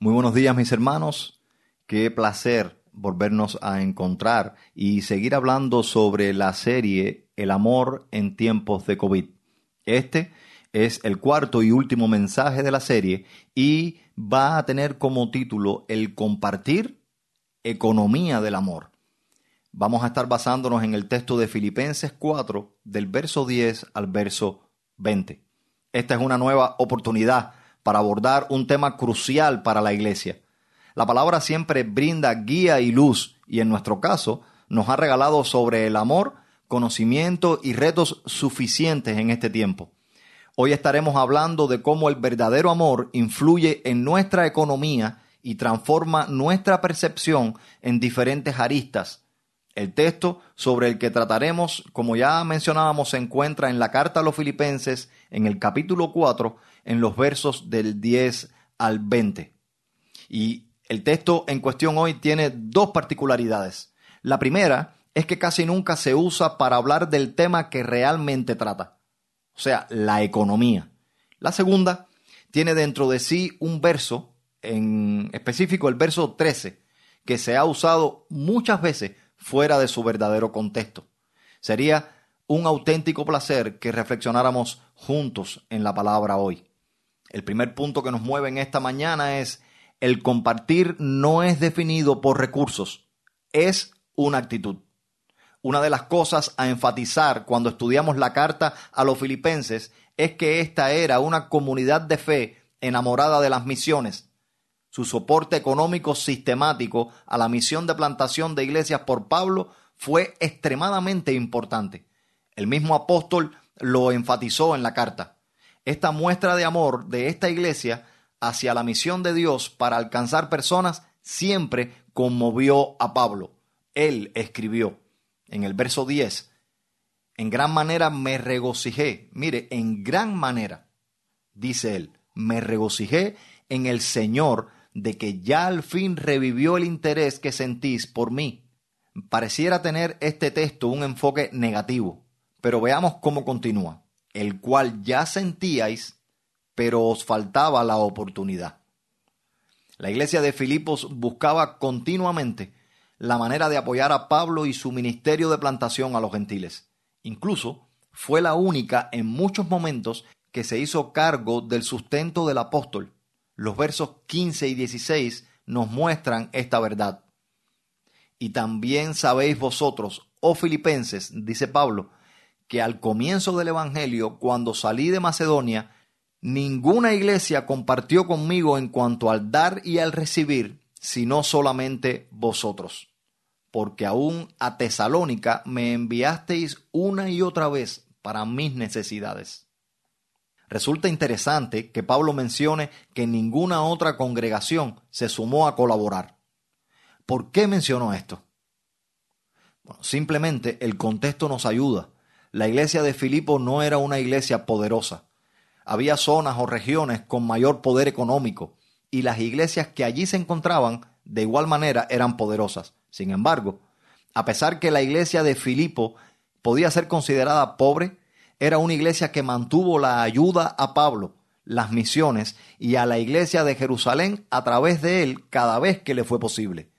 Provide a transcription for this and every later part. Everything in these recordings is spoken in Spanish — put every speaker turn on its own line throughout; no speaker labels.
Muy buenos días mis hermanos, qué placer volvernos a encontrar y seguir hablando sobre la serie El amor en tiempos de COVID. Este es el cuarto y último mensaje de la serie y va a tener como título El compartir economía del amor. Vamos a estar basándonos en el texto de Filipenses 4 del verso 10 al verso 20. Esta es una nueva oportunidad para abordar un tema crucial para la iglesia. La palabra siempre brinda guía y luz y en nuestro caso nos ha regalado sobre el amor, conocimiento y retos suficientes en este tiempo. Hoy estaremos hablando de cómo el verdadero amor influye en nuestra economía y transforma nuestra percepción en diferentes aristas. El texto sobre el que trataremos, como ya mencionábamos, se encuentra en la carta a los filipenses en el capítulo 4 en los versos del 10 al 20. Y el texto en cuestión hoy tiene dos particularidades. La primera es que casi nunca se usa para hablar del tema que realmente trata, o sea, la economía. La segunda tiene dentro de sí un verso, en específico el verso 13, que se ha usado muchas veces fuera de su verdadero contexto. Sería un auténtico placer que reflexionáramos juntos en la palabra hoy. El primer punto que nos mueve en esta mañana es el compartir no es definido por recursos, es una actitud. Una de las cosas a enfatizar cuando estudiamos la carta a los filipenses es que esta era una comunidad de fe enamorada de las misiones. Su soporte económico sistemático a la misión de plantación de iglesias por Pablo fue extremadamente importante. El mismo apóstol lo enfatizó en la carta. Esta muestra de amor de esta iglesia hacia la misión de Dios para alcanzar personas siempre conmovió a Pablo. Él escribió en el verso 10, en gran manera me regocijé, mire, en gran manera, dice él, me regocijé en el Señor de que ya al fin revivió el interés que sentís por mí. Pareciera tener este texto un enfoque negativo, pero veamos cómo continúa el cual ya sentíais, pero os faltaba la oportunidad. La iglesia de Filipos buscaba continuamente la manera de apoyar a Pablo y su ministerio de plantación a los gentiles. Incluso fue la única en muchos momentos que se hizo cargo del sustento del apóstol. Los versos 15 y 16 nos muestran esta verdad. Y también sabéis vosotros, oh filipenses, dice Pablo, que al comienzo del Evangelio, cuando salí de Macedonia, ninguna iglesia compartió conmigo en cuanto al dar y al recibir, sino solamente vosotros. Porque aún a Tesalónica me enviasteis una y otra vez para mis necesidades. Resulta interesante que Pablo mencione que ninguna otra congregación se sumó a colaborar. ¿Por qué mencionó esto? Simplemente el contexto nos ayuda la iglesia de Filipo no era una iglesia poderosa. Había zonas o regiones con mayor poder económico y las iglesias que allí se encontraban de igual manera eran poderosas. Sin embargo, a pesar que la iglesia de Filipo podía ser considerada pobre, era una iglesia que mantuvo la ayuda a Pablo, las misiones y a la iglesia de Jerusalén a través de él cada vez que le fue posible.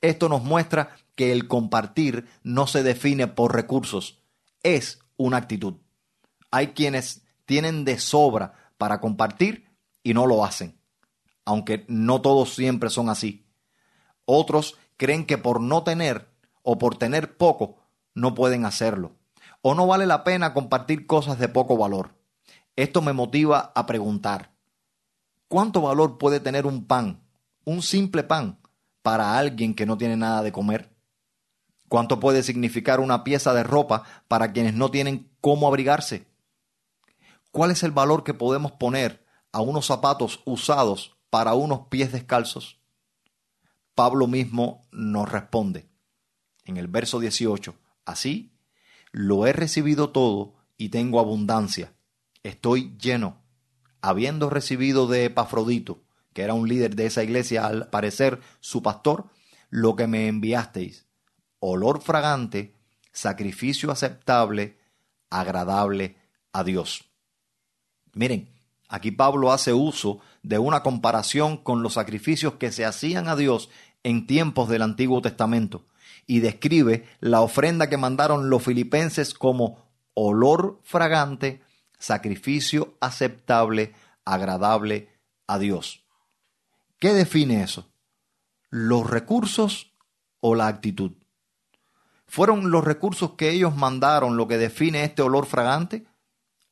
Esto nos muestra que el compartir no se define por recursos, es una actitud. Hay quienes tienen de sobra para compartir y no lo hacen, aunque no todos siempre son así. Otros creen que por no tener o por tener poco no pueden hacerlo, o no vale la pena compartir cosas de poco valor. Esto me motiva a preguntar, ¿cuánto valor puede tener un pan, un simple pan, para alguien que no tiene nada de comer? ¿Cuánto puede significar una pieza de ropa para quienes no tienen cómo abrigarse? ¿Cuál es el valor que podemos poner a unos zapatos usados para unos pies descalzos? Pablo mismo nos responde en el verso 18, así lo he recibido todo y tengo abundancia, estoy lleno, habiendo recibido de Epafrodito, que era un líder de esa iglesia, al parecer su pastor, lo que me enviasteis olor fragante, sacrificio aceptable, agradable a Dios. Miren, Aquí Pablo hace uso de una comparación con los sacrificios que se hacían a Dios en tiempos del Antiguo Testamento y describe la ofrenda que mandaron los filipenses como olor fragante, sacrificio aceptable, agradable a Dios. ¿Qué define eso? ¿Los recursos o la actitud? ¿Fueron los recursos que ellos mandaron lo que define este olor fragante?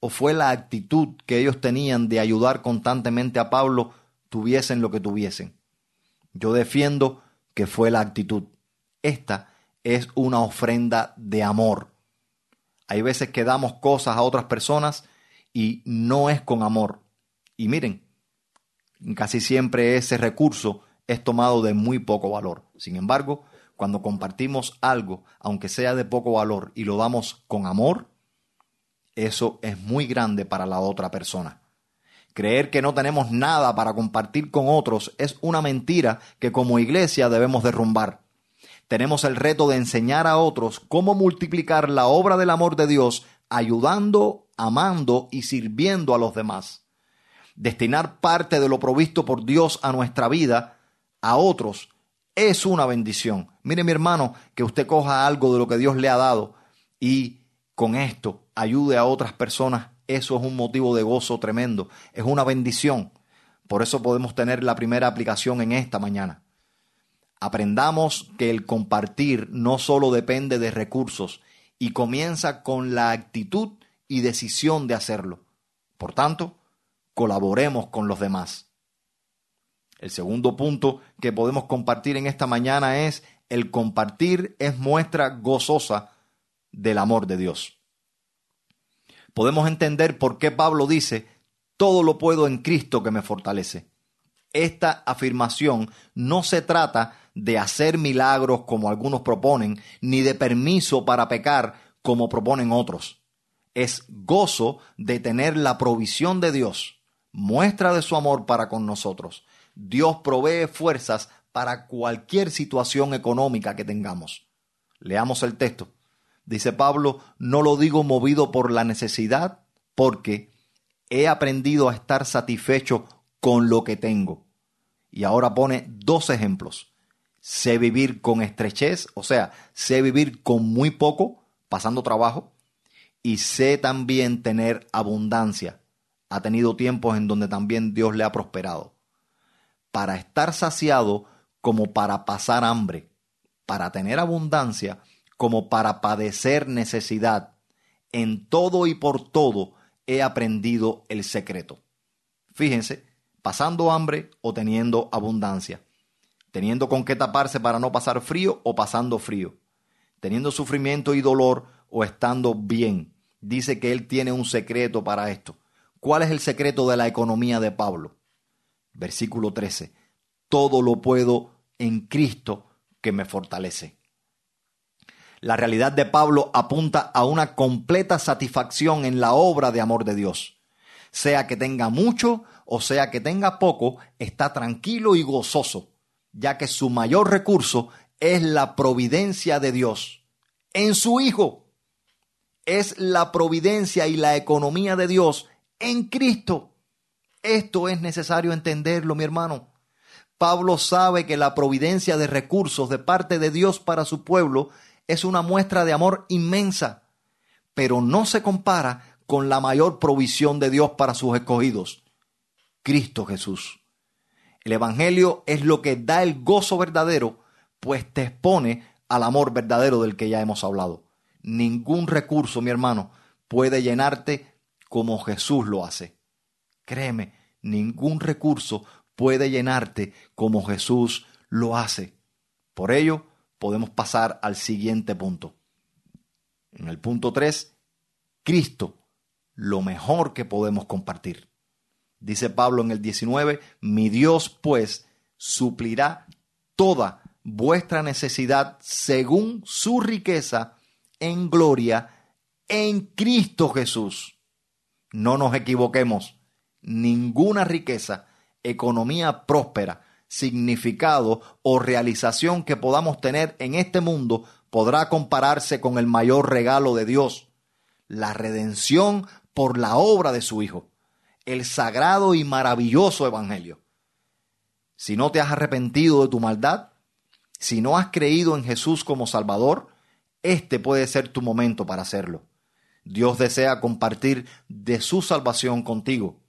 ¿O fue la actitud que ellos tenían de ayudar constantemente a Pablo, tuviesen lo que tuviesen? Yo defiendo que fue la actitud. Esta es una ofrenda de amor. Hay veces que damos cosas a otras personas y no es con amor. Y miren, casi siempre ese recurso es tomado de muy poco valor. Sin embargo, cuando compartimos algo, aunque sea de poco valor, y lo damos con amor, eso es muy grande para la otra persona. Creer que no tenemos nada para compartir con otros es una mentira que como iglesia debemos derrumbar. Tenemos el reto de enseñar a otros cómo multiplicar la obra del amor de Dios ayudando, amando y sirviendo a los demás. Destinar parte de lo provisto por Dios a nuestra vida, a otros, es una bendición. Mire mi hermano, que usted coja algo de lo que Dios le ha dado y con esto ayude a otras personas eso es un motivo de gozo tremendo, es una bendición. Por eso podemos tener la primera aplicación en esta mañana. Aprendamos que el compartir no solo depende de recursos y comienza con la actitud y decisión de hacerlo. Por tanto, colaboremos con los demás. El segundo punto que podemos compartir en esta mañana es el compartir es muestra gozosa del amor de Dios podemos entender por qué Pablo dice, todo lo puedo en Cristo que me fortalece. Esta afirmación no se trata de hacer milagros como algunos proponen, ni de permiso para pecar como proponen otros. Es gozo de tener la provisión de Dios, muestra de su amor para con nosotros. Dios provee fuerzas para cualquier situación económica que tengamos. Leamos el texto. Dice Pablo, no lo digo movido por la necesidad, porque he aprendido a estar satisfecho con lo que tengo. Y ahora pone dos ejemplos. Sé vivir con estrechez, o sea, sé vivir con muy poco, pasando trabajo, y sé también tener abundancia. Ha tenido tiempos en donde también Dios le ha prosperado. Para estar saciado como para pasar hambre, para tener abundancia, como para padecer necesidad. En todo y por todo he aprendido el secreto. Fíjense, pasando hambre o teniendo abundancia, teniendo con qué taparse para no pasar frío o pasando frío, teniendo sufrimiento y dolor o estando bien. Dice que él tiene un secreto para esto. ¿Cuál es el secreto de la economía de Pablo? Versículo 13. Todo lo puedo en Cristo que me fortalece. La realidad de Pablo apunta a una completa satisfacción en la obra de amor de Dios. Sea que tenga mucho o sea que tenga poco, está tranquilo y gozoso, ya que su mayor recurso es la providencia de Dios en su Hijo. Es la providencia y la economía de Dios en Cristo. Esto es necesario entenderlo, mi hermano. Pablo sabe que la providencia de recursos de parte de Dios para su pueblo es una muestra de amor inmensa, pero no se compara con la mayor provisión de Dios para sus escogidos, Cristo Jesús. El Evangelio es lo que da el gozo verdadero, pues te expone al amor verdadero del que ya hemos hablado. Ningún recurso, mi hermano, puede llenarte como Jesús lo hace. Créeme, ningún recurso puede llenarte como Jesús lo hace. Por ello, podemos pasar al siguiente punto. En el punto 3, Cristo, lo mejor que podemos compartir. Dice Pablo en el 19, mi Dios pues suplirá toda vuestra necesidad según su riqueza en gloria en Cristo Jesús. No nos equivoquemos, ninguna riqueza, economía próspera, significado o realización que podamos tener en este mundo podrá compararse con el mayor regalo de Dios, la redención por la obra de su Hijo. el sagrado y maravilloso Evangelio. Si no te has arrepentido de tu maldad, si no has creído en Jesús como Salvador, este puede ser tu momento para hacerlo. Dios desea compartir de su salvación contigo.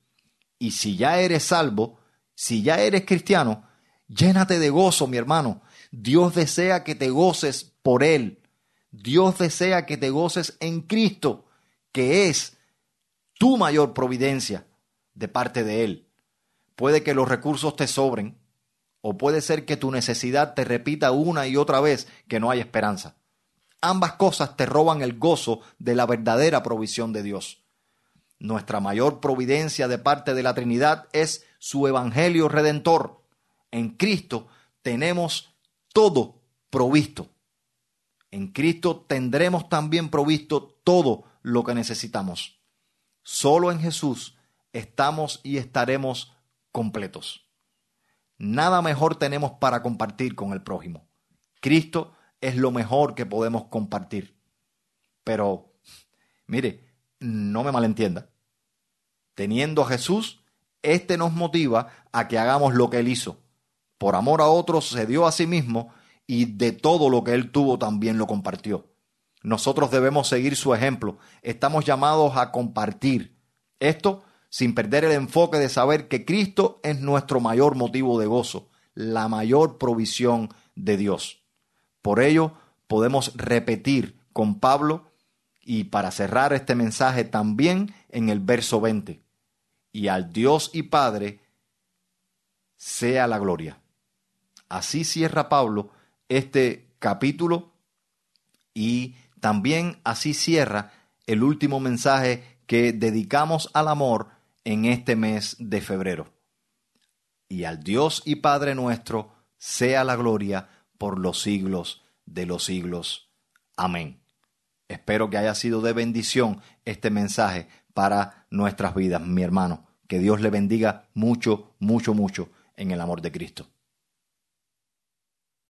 Y si ya eres salvo, si ya eres cristiano, llénate de gozo, mi hermano. Dios desea que te goces por Él. Dios desea que te goces en Cristo, que es tu mayor providencia de parte de Él. Puede que los recursos te sobren, o puede ser que tu necesidad te repita una y otra vez que no hay esperanza. Ambas cosas te roban el gozo de la verdadera provisión de Dios. Nuestra mayor providencia de parte de la Trinidad es su Evangelio Redentor. En Cristo tenemos todo provisto. En Cristo tendremos también provisto todo lo que necesitamos. Solo en Jesús estamos y estaremos completos nada mejor tenemos para compartir con el prójimo. Cristo es lo mejor que podemos compartir. Pero, mire, no me malentienda. Teniendo a Jesús, éste nos motiva a que hagamos lo que Él hizo. Por amor a otros se dio a sí mismo y de todo lo que Él tuvo también lo compartió. Nosotros debemos seguir su ejemplo. Estamos llamados a compartir. Esto sin perder el enfoque de saber que Cristo es nuestro mayor motivo de gozo, la mayor provisión de Dios. Por ello, podemos repetir con Pablo y para cerrar este mensaje también en el verso 20. Y al Dios y Padre sea la gloria. Así cierra Pablo este capítulo y también así cierra el último mensaje que dedicamos al amor en este mes de febrero. Y al Dios y Padre nuestro sea la gloria por los siglos de los siglos. Amén. Espero que haya sido de bendición este mensaje para nuestras vidas, mi hermano. Que Dios le bendiga mucho, mucho, mucho en el amor de Cristo.